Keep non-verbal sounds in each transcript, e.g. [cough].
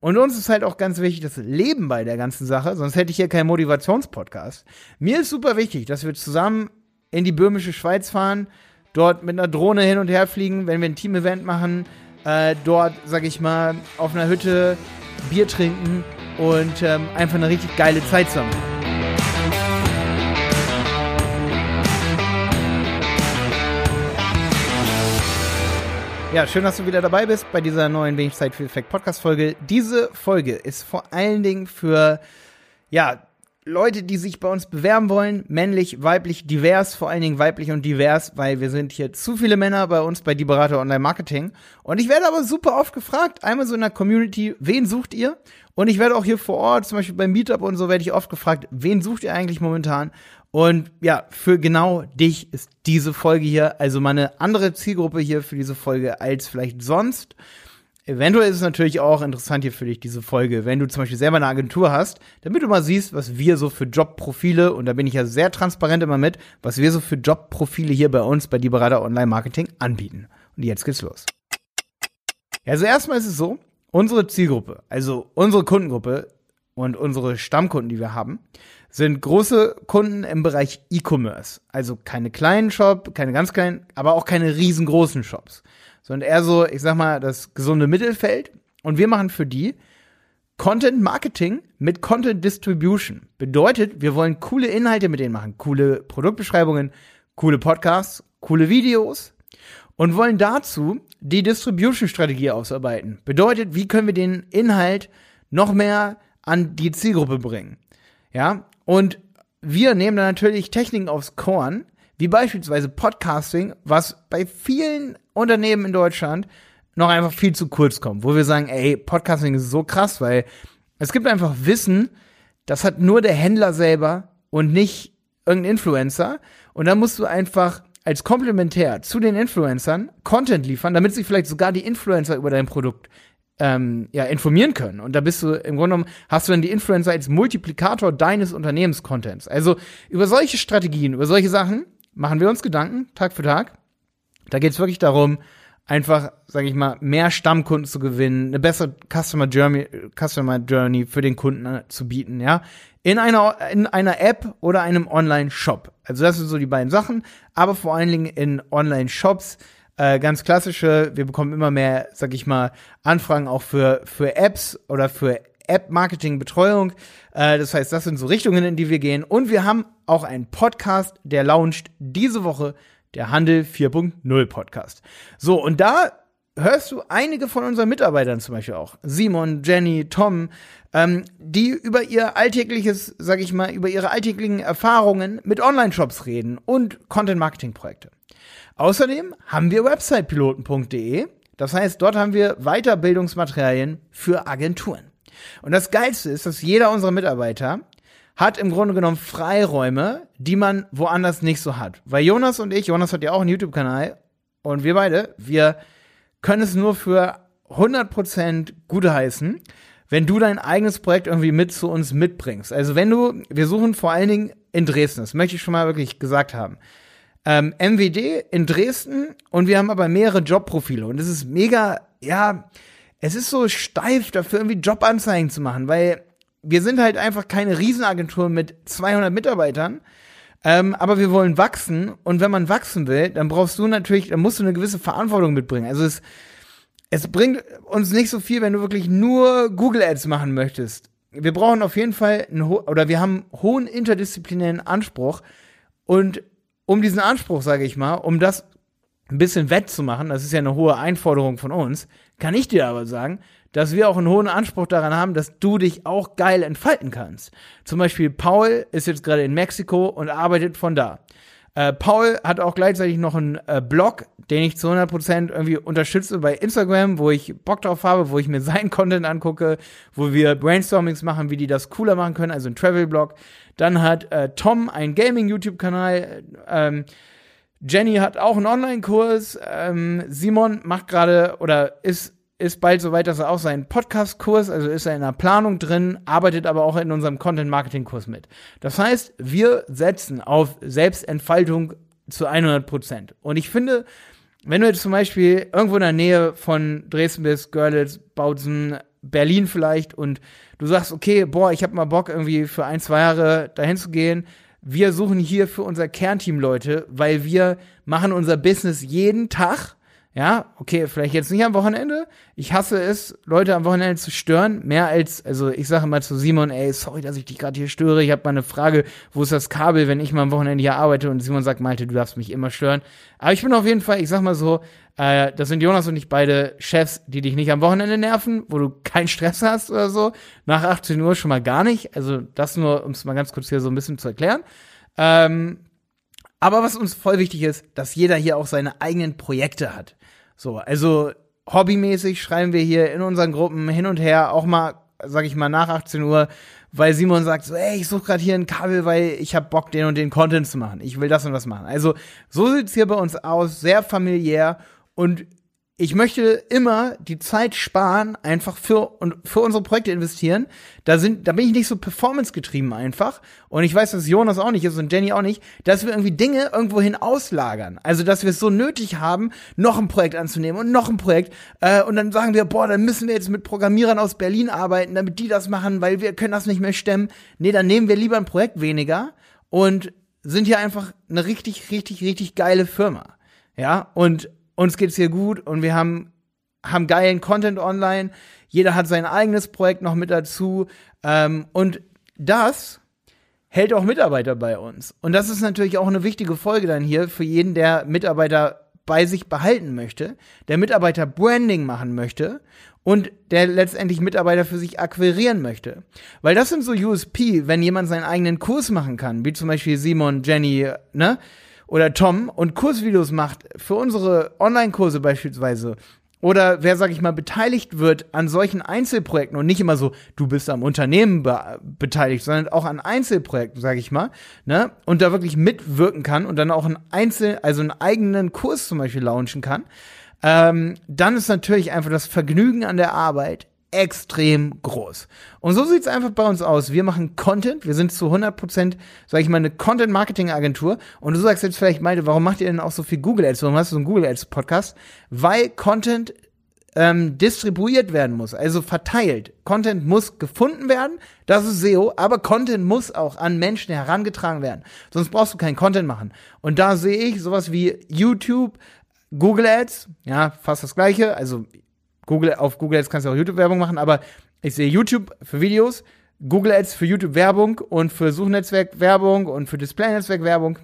Und uns ist halt auch ganz wichtig das Leben bei der ganzen Sache, sonst hätte ich hier keinen Motivationspodcast. Mir ist super wichtig, dass wir zusammen in die böhmische Schweiz fahren, dort mit einer Drohne hin und her fliegen, wenn wir ein Team-Event machen, äh, dort, sag ich mal, auf einer Hütte Bier trinken und ähm, einfach eine richtig geile Zeit zusammen. Ja, schön, dass du wieder dabei bist bei dieser neuen Wenig Zeit für Effekt Podcast Folge. Diese Folge ist vor allen Dingen für, ja, Leute, die sich bei uns bewerben wollen, männlich, weiblich, divers, vor allen Dingen weiblich und divers, weil wir sind hier zu viele Männer bei uns bei Die Online Marketing. Und ich werde aber super oft gefragt, einmal so in der Community, wen sucht ihr? Und ich werde auch hier vor Ort, zum Beispiel beim Meetup und so, werde ich oft gefragt, wen sucht ihr eigentlich momentan? Und ja, für genau dich ist diese Folge hier, also mal eine andere Zielgruppe hier für diese Folge als vielleicht sonst. Eventuell ist es natürlich auch interessant hier für dich, diese Folge, wenn du zum Beispiel selber eine Agentur hast, damit du mal siehst, was wir so für Jobprofile, und da bin ich ja sehr transparent immer mit, was wir so für Jobprofile hier bei uns bei Die Online Marketing anbieten. Und jetzt geht's los. Ja, also erstmal ist es so, unsere Zielgruppe, also unsere Kundengruppe und unsere Stammkunden, die wir haben, sind große Kunden im Bereich E-Commerce. Also keine kleinen Shop, keine ganz kleinen, aber auch keine riesengroßen Shops sondern eher so, ich sag mal, das gesunde Mittelfeld. Und wir machen für die Content Marketing mit Content Distribution. Bedeutet, wir wollen coole Inhalte mit denen machen, coole Produktbeschreibungen, coole Podcasts, coole Videos und wollen dazu die Distribution-Strategie ausarbeiten. Bedeutet, wie können wir den Inhalt noch mehr an die Zielgruppe bringen? Ja, und wir nehmen da natürlich Techniken aufs Korn, wie beispielsweise Podcasting, was bei vielen Unternehmen in Deutschland noch einfach viel zu kurz kommt, wo wir sagen, ey, Podcasting ist so krass, weil es gibt einfach Wissen, das hat nur der Händler selber und nicht irgendein Influencer. Und dann musst du einfach als Komplementär zu den Influencern Content liefern, damit sich vielleicht sogar die Influencer über dein Produkt ähm, ja, informieren können. Und da bist du im Grunde genommen, hast du dann die Influencer als Multiplikator deines Unternehmenscontents. Also über solche Strategien, über solche Sachen machen wir uns Gedanken, Tag für Tag. Da geht es wirklich darum, einfach, sage ich mal, mehr Stammkunden zu gewinnen, eine bessere Customer Journey, Customer Journey für den Kunden äh, zu bieten, ja. In einer, in einer App oder einem Online-Shop. Also das sind so die beiden Sachen, aber vor allen Dingen in Online-Shops. Äh, ganz klassische, wir bekommen immer mehr, sag ich mal, Anfragen auch für, für Apps oder für App-Marketing-Betreuung. Äh, das heißt, das sind so Richtungen, in die wir gehen. Und wir haben auch einen Podcast, der launcht diese Woche, der Handel 4.0 Podcast. So, und da hörst du einige von unseren Mitarbeitern zum Beispiel auch, Simon, Jenny, Tom, ähm, die über ihr alltägliches, sag ich mal, über ihre alltäglichen Erfahrungen mit Online-Shops reden und Content-Marketing-Projekte. Außerdem haben wir websitepiloten.de. Das heißt, dort haben wir Weiterbildungsmaterialien für Agenturen. Und das Geilste ist, dass jeder unserer Mitarbeiter hat im Grunde genommen Freiräume, die man woanders nicht so hat. Weil Jonas und ich, Jonas hat ja auch einen YouTube-Kanal und wir beide, wir können es nur für 100% gute heißen, wenn du dein eigenes Projekt irgendwie mit zu uns mitbringst. Also wenn du, wir suchen vor allen Dingen in Dresden, das möchte ich schon mal wirklich gesagt haben. Ähm, MWD in Dresden und wir haben aber mehrere Jobprofile und es ist mega, ja, es ist so steif dafür irgendwie Jobanzeigen zu machen, weil wir sind halt einfach keine Riesenagentur mit 200 Mitarbeitern. Ähm, aber wir wollen wachsen und wenn man wachsen will, dann brauchst du natürlich, dann musst du eine gewisse Verantwortung mitbringen. Also es, es bringt uns nicht so viel, wenn du wirklich nur Google Ads machen möchtest. Wir brauchen auf jeden Fall einen, oder wir haben hohen interdisziplinären Anspruch und um diesen Anspruch, sage ich mal, um das ein bisschen wettzumachen, das ist ja eine hohe Einforderung von uns, kann ich dir aber sagen, dass wir auch einen hohen Anspruch daran haben, dass du dich auch geil entfalten kannst. Zum Beispiel Paul ist jetzt gerade in Mexiko und arbeitet von da. Äh, Paul hat auch gleichzeitig noch einen äh, Blog, den ich zu 100% irgendwie unterstütze bei Instagram, wo ich Bock drauf habe, wo ich mir [laughs] seinen Content angucke, wo wir Brainstormings machen, wie die das cooler machen können, also ein Travel-Blog. Dann hat äh, Tom einen Gaming-YouTube-Kanal. Ähm, Jenny hat auch einen Online-Kurs. Ähm, Simon macht gerade oder ist ist bald soweit, dass er auch seinen Podcast-Kurs, also ist er in der Planung drin, arbeitet aber auch in unserem Content-Marketing-Kurs mit. Das heißt, wir setzen auf Selbstentfaltung zu 100 Prozent. Und ich finde, wenn du jetzt zum Beispiel irgendwo in der Nähe von Dresden bist, Görlitz, Bautzen, Berlin vielleicht und du sagst, okay, boah, ich habe mal Bock irgendwie für ein, zwei Jahre dahin zu gehen. Wir suchen hier für unser Kernteam Leute, weil wir machen unser Business jeden Tag ja, okay, vielleicht jetzt nicht am Wochenende. Ich hasse es, Leute am Wochenende zu stören. Mehr als, also ich sage mal zu Simon, ey, sorry, dass ich dich gerade hier störe. Ich habe mal eine Frage, wo ist das Kabel, wenn ich mal am Wochenende hier arbeite? Und Simon sagt, Malte, du darfst mich immer stören. Aber ich bin auf jeden Fall, ich sag mal so, äh, das sind Jonas und ich beide Chefs, die dich nicht am Wochenende nerven, wo du keinen Stress hast oder so. Nach 18 Uhr schon mal gar nicht. Also das nur, um es mal ganz kurz hier so ein bisschen zu erklären. Ähm, aber was uns voll wichtig ist, dass jeder hier auch seine eigenen Projekte hat. So, also hobbymäßig schreiben wir hier in unseren Gruppen hin und her auch mal, sag ich mal, nach 18 Uhr, weil Simon sagt so, ey, ich suche gerade hier ein Kabel, weil ich hab Bock, den und den Content zu machen. Ich will das und das machen. Also so sieht's hier bei uns aus, sehr familiär und ich möchte immer die Zeit sparen, einfach für und für unsere Projekte investieren. Da sind, da bin ich nicht so performance getrieben einfach. Und ich weiß, dass Jonas auch nicht ist und Jenny auch nicht, dass wir irgendwie Dinge irgendwohin auslagern. Also, dass wir es so nötig haben, noch ein Projekt anzunehmen und noch ein Projekt. Äh, und dann sagen wir, boah, dann müssen wir jetzt mit Programmierern aus Berlin arbeiten, damit die das machen, weil wir können das nicht mehr stemmen. Nee, dann nehmen wir lieber ein Projekt weniger und sind hier einfach eine richtig, richtig, richtig geile Firma. Ja, und uns geht's hier gut und wir haben, haben geilen Content online. Jeder hat sein eigenes Projekt noch mit dazu. Ähm, und das hält auch Mitarbeiter bei uns. Und das ist natürlich auch eine wichtige Folge dann hier für jeden, der Mitarbeiter bei sich behalten möchte, der Mitarbeiter Branding machen möchte und der letztendlich Mitarbeiter für sich akquirieren möchte. Weil das sind so USP, wenn jemand seinen eigenen Kurs machen kann, wie zum Beispiel Simon, Jenny, ne? Oder Tom und Kursvideos macht für unsere Online-Kurse beispielsweise oder wer, sag ich mal, beteiligt wird an solchen Einzelprojekten und nicht immer so, du bist am Unternehmen be beteiligt, sondern auch an Einzelprojekten, sag ich mal, ne, und da wirklich mitwirken kann und dann auch ein Einzel, also einen eigenen Kurs zum Beispiel launchen kann, ähm, dann ist natürlich einfach das Vergnügen an der Arbeit extrem groß. Und so sieht's einfach bei uns aus. Wir machen Content. Wir sind zu 100 Prozent, sag ich mal, eine Content-Marketing-Agentur. Und du sagst jetzt vielleicht, Malte, warum macht ihr denn auch so viel Google Ads? Warum hast du so einen Google Ads-Podcast? Weil Content ähm, distribuiert werden muss, also verteilt. Content muss gefunden werden, das ist SEO, aber Content muss auch an Menschen herangetragen werden. Sonst brauchst du keinen Content machen. Und da sehe ich sowas wie YouTube, Google Ads, ja, fast das gleiche. Also Google, auf Google Ads kannst du auch YouTube-Werbung machen, aber ich sehe YouTube für Videos, Google Ads für YouTube-Werbung und für Suchnetzwerk-Werbung und für Display-Netzwerk-Werbung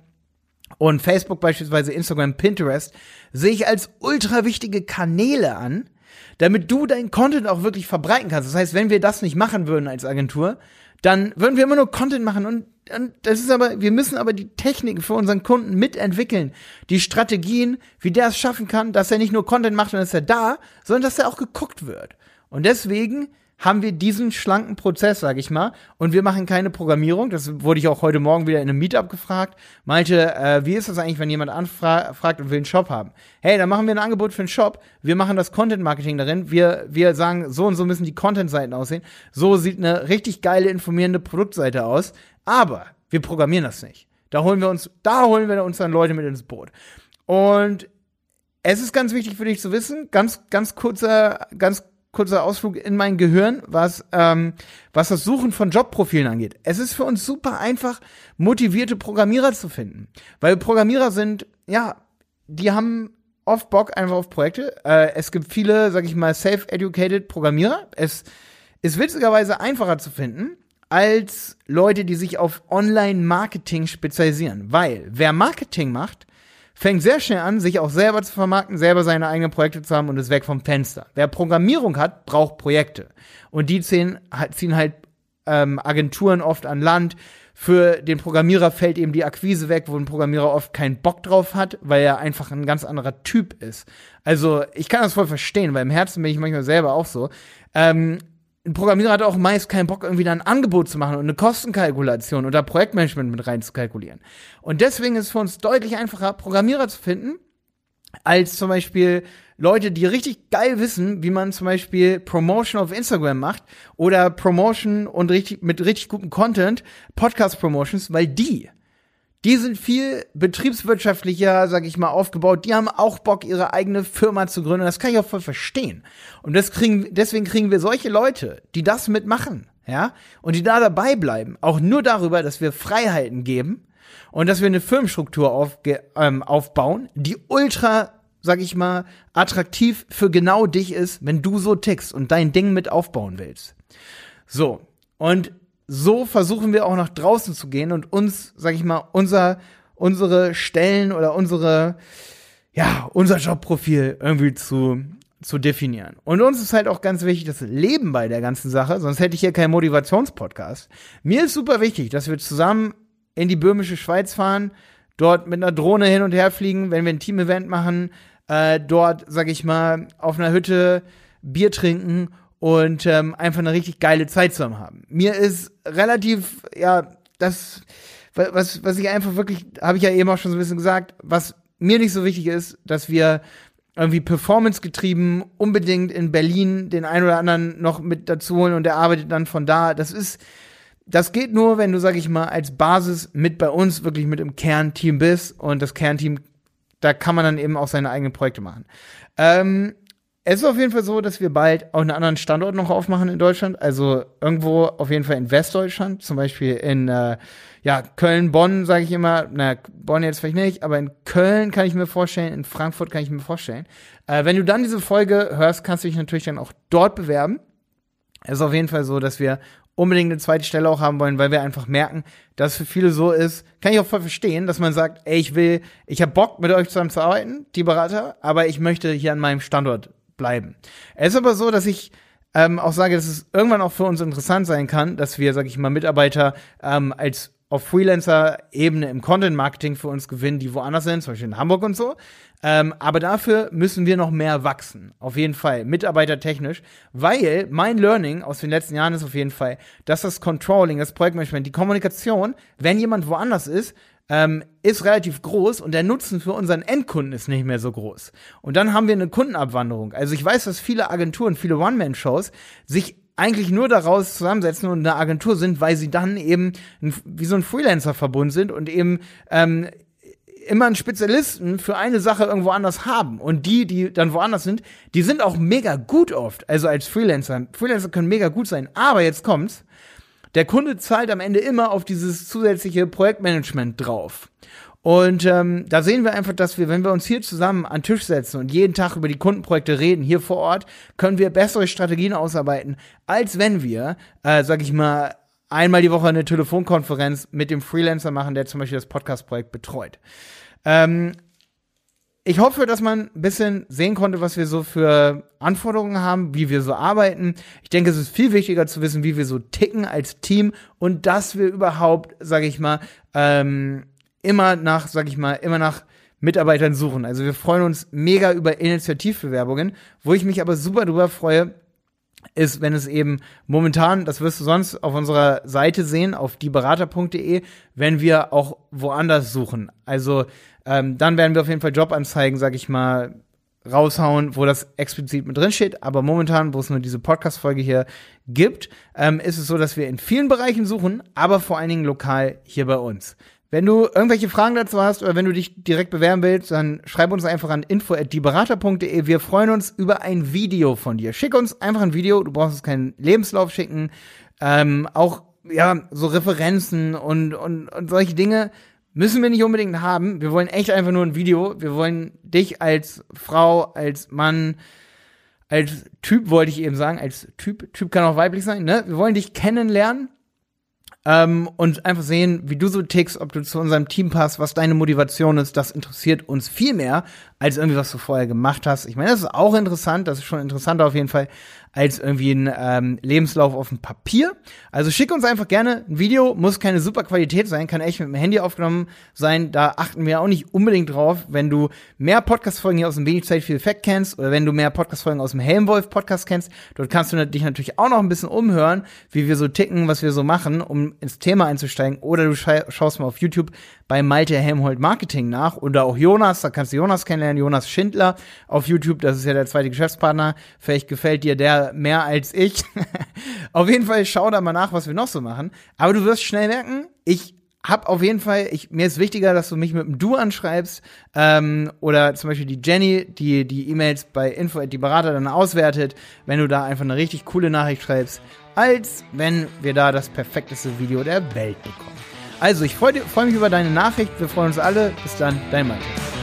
und Facebook beispielsweise, Instagram, Pinterest, sehe ich als ultra wichtige Kanäle an, damit du deinen Content auch wirklich verbreiten kannst. Das heißt, wenn wir das nicht machen würden als Agentur, dann würden wir immer nur Content machen und, und das ist aber, wir müssen aber die Techniken für unseren Kunden mitentwickeln. Die Strategien, wie der es schaffen kann, dass er nicht nur Content macht und ist er da, sondern dass er auch geguckt wird. Und deswegen haben wir diesen schlanken Prozess, sag ich mal. Und wir machen keine Programmierung. Das wurde ich auch heute Morgen wieder in einem Meetup gefragt. Meinte, äh, wie ist das eigentlich, wenn jemand anfragt und will einen Shop haben? Hey, dann machen wir ein Angebot für einen Shop. Wir machen das Content Marketing darin. Wir, wir sagen, so und so müssen die Content-Seiten aussehen. So sieht eine richtig geile, informierende Produktseite aus. Aber wir programmieren das nicht. Da holen wir uns, da holen wir uns dann Leute mit ins Boot. Und es ist ganz wichtig für dich zu wissen, ganz, ganz kurzer, ganz kurzer Ausflug in mein Gehirn, was, ähm, was das Suchen von Jobprofilen angeht. Es ist für uns super einfach, motivierte Programmierer zu finden. Weil Programmierer sind, ja, die haben oft Bock einfach auf Projekte. Äh, es gibt viele, sag ich mal, self-educated Programmierer. Es ist witzigerweise einfacher zu finden als Leute, die sich auf Online-Marketing spezialisieren. Weil wer Marketing macht, fängt sehr schnell an, sich auch selber zu vermarkten, selber seine eigenen Projekte zu haben und ist weg vom Fenster. Wer Programmierung hat, braucht Projekte. Und die ziehen, ziehen halt ähm, Agenturen oft an Land. Für den Programmierer fällt eben die Akquise weg, wo ein Programmierer oft keinen Bock drauf hat, weil er einfach ein ganz anderer Typ ist. Also ich kann das voll verstehen, weil im Herzen bin ich manchmal selber auch so. Ähm, ein Programmierer hat auch meist keinen Bock, irgendwie da ein Angebot zu machen und eine Kostenkalkulation oder Projektmanagement mit reinzukalkulieren. Und deswegen ist es für uns deutlich einfacher, Programmierer zu finden, als zum Beispiel Leute, die richtig geil wissen, wie man zum Beispiel Promotion auf Instagram macht oder Promotion und richtig, mit richtig gutem Content, Podcast-Promotions, weil die, die sind viel betriebswirtschaftlicher, sag ich mal, aufgebaut. Die haben auch Bock, ihre eigene Firma zu gründen. Das kann ich auch voll verstehen. Und das kriegen, deswegen kriegen wir solche Leute, die das mitmachen, ja, und die da dabei bleiben. Auch nur darüber, dass wir Freiheiten geben und dass wir eine Firmenstruktur aufge, ähm, aufbauen, die ultra sag ich mal, attraktiv für genau dich ist, wenn du so tickst und dein Ding mit aufbauen willst. So. Und so versuchen wir auch nach draußen zu gehen und uns, sag ich mal, unser, unsere Stellen oder unsere, ja, unser Jobprofil irgendwie zu, zu definieren. Und uns ist halt auch ganz wichtig das Leben bei der ganzen Sache, sonst hätte ich hier keinen Motivationspodcast. Mir ist super wichtig, dass wir zusammen in die böhmische Schweiz fahren, dort mit einer Drohne hin und her fliegen, wenn wir ein Team-Event machen, äh, dort, sag ich mal, auf einer Hütte Bier trinken und ähm, einfach eine richtig geile Zeit zusammen haben. Mir ist relativ, ja, das, was, was ich einfach wirklich, habe ich ja eben auch schon so ein bisschen gesagt, was mir nicht so wichtig ist, dass wir irgendwie Performance getrieben unbedingt in Berlin den einen oder anderen noch mit dazu holen und der arbeitet dann von da. Das ist, das geht nur, wenn du, sag ich mal, als Basis mit bei uns wirklich mit im Kernteam bist und das Kernteam da kann man dann eben auch seine eigenen Projekte machen. Ähm, es ist auf jeden Fall so, dass wir bald auch einen anderen Standort noch aufmachen in Deutschland. Also irgendwo auf jeden Fall in Westdeutschland, zum Beispiel in äh, ja, Köln, Bonn, sage ich immer. Na, Bonn jetzt vielleicht nicht, aber in Köln kann ich mir vorstellen, in Frankfurt kann ich mir vorstellen. Äh, wenn du dann diese Folge hörst, kannst du dich natürlich dann auch dort bewerben. Es ist auf jeden Fall so, dass wir unbedingt eine zweite Stelle auch haben wollen, weil wir einfach merken, dass für viele so ist, kann ich auch voll verstehen, dass man sagt, ey, ich will, ich habe Bock mit euch zusammen zu arbeiten, die Berater, aber ich möchte hier an meinem Standort bleiben. Es ist aber so, dass ich ähm, auch sage, dass es irgendwann auch für uns interessant sein kann, dass wir, sag ich mal, Mitarbeiter ähm, als auf Freelancer-Ebene im Content-Marketing für uns gewinnen, die woanders sind, zum Beispiel in Hamburg und so. Ähm, aber dafür müssen wir noch mehr wachsen. Auf jeden Fall. Mitarbeitertechnisch. Weil mein Learning aus den letzten Jahren ist auf jeden Fall, dass das Controlling, das Projektmanagement, die Kommunikation, wenn jemand woanders ist, ähm, ist relativ groß und der Nutzen für unseren Endkunden ist nicht mehr so groß. Und dann haben wir eine Kundenabwanderung. Also ich weiß, dass viele Agenturen, viele One-Man-Shows sich eigentlich nur daraus zusammensetzen und eine Agentur sind, weil sie dann eben wie so ein Freelancer-Verbund sind und eben ähm, immer einen Spezialisten für eine Sache irgendwo anders haben. Und die, die dann woanders sind, die sind auch mega gut oft. Also als Freelancer. Freelancer können mega gut sein. Aber jetzt kommt's. Der Kunde zahlt am Ende immer auf dieses zusätzliche Projektmanagement drauf. Und ähm, da sehen wir einfach, dass wir, wenn wir uns hier zusammen an Tisch setzen und jeden Tag über die Kundenprojekte reden, hier vor Ort, können wir bessere Strategien ausarbeiten, als wenn wir, äh, sag ich mal, einmal die Woche eine Telefonkonferenz mit dem Freelancer machen, der zum Beispiel das Podcast-Projekt betreut. Ähm, ich hoffe, dass man ein bisschen sehen konnte, was wir so für Anforderungen haben, wie wir so arbeiten. Ich denke, es ist viel wichtiger zu wissen, wie wir so ticken als Team und dass wir überhaupt, sage ich mal, ähm, immer nach, sage ich mal, immer nach Mitarbeitern suchen. Also wir freuen uns mega über Initiativbewerbungen, wo ich mich aber super drüber freue, ist, wenn es eben momentan, das wirst du sonst auf unserer Seite sehen, auf dieberater.de, wenn wir auch woanders suchen. Also ähm, dann werden wir auf jeden Fall Jobanzeigen, sag ich mal, raushauen, wo das explizit mit drin steht. Aber momentan, wo es nur diese Podcast-Folge hier gibt, ähm, ist es so, dass wir in vielen Bereichen suchen, aber vor allen Dingen lokal hier bei uns. Wenn du irgendwelche Fragen dazu hast oder wenn du dich direkt bewerben willst, dann schreib uns einfach an info@dieberater.de. Wir freuen uns über ein Video von dir. Schick uns einfach ein Video. Du brauchst uns keinen Lebenslauf schicken. Ähm, auch ja so Referenzen und und und solche Dinge müssen wir nicht unbedingt haben. Wir wollen echt einfach nur ein Video. Wir wollen dich als Frau, als Mann, als Typ wollte ich eben sagen, als Typ. Typ kann auch weiblich sein. Ne? Wir wollen dich kennenlernen ähm, und einfach sehen, wie du so tickst, ob du zu unserem Team passt, was deine Motivation ist. Das interessiert uns viel mehr, als irgendwie, was du vorher gemacht hast. Ich meine, das ist auch interessant, das ist schon interessanter auf jeden Fall, als irgendwie ein ähm, Lebenslauf auf dem Papier. Also schick uns einfach gerne ein Video, muss keine super Qualität sein, kann echt mit dem Handy aufgenommen sein. Da achten wir auch nicht unbedingt drauf. Wenn du mehr Podcast-Folgen hier aus dem Wenig Zeit viel Effekt kennst oder wenn du mehr Podcast-Folgen aus dem Helmwolf Podcast kennst, dort kannst du dich natürlich auch noch ein bisschen umhören, wie wir so ticken, was wir so machen, um ins Thema einzusteigen. Oder du schaust mal auf YouTube bei Malte Helmholt Marketing nach oder auch Jonas, da kannst du Jonas kennenlernen, Jonas Schindler auf YouTube, das ist ja der zweite Geschäftspartner. Vielleicht gefällt dir der mehr als ich. [laughs] auf jeden Fall schau da mal nach, was wir noch so machen. Aber du wirst schnell merken, ich hab auf jeden Fall, ich, mir ist wichtiger, dass du mich mit einem Du anschreibst ähm, oder zum Beispiel die Jenny, die die E-Mails bei Info die Berater dann auswertet, wenn du da einfach eine richtig coole Nachricht schreibst, als wenn wir da das perfekteste Video der Welt bekommen. Also, ich freue freu mich über deine Nachricht. Wir freuen uns alle. Bis dann, dein Matthias.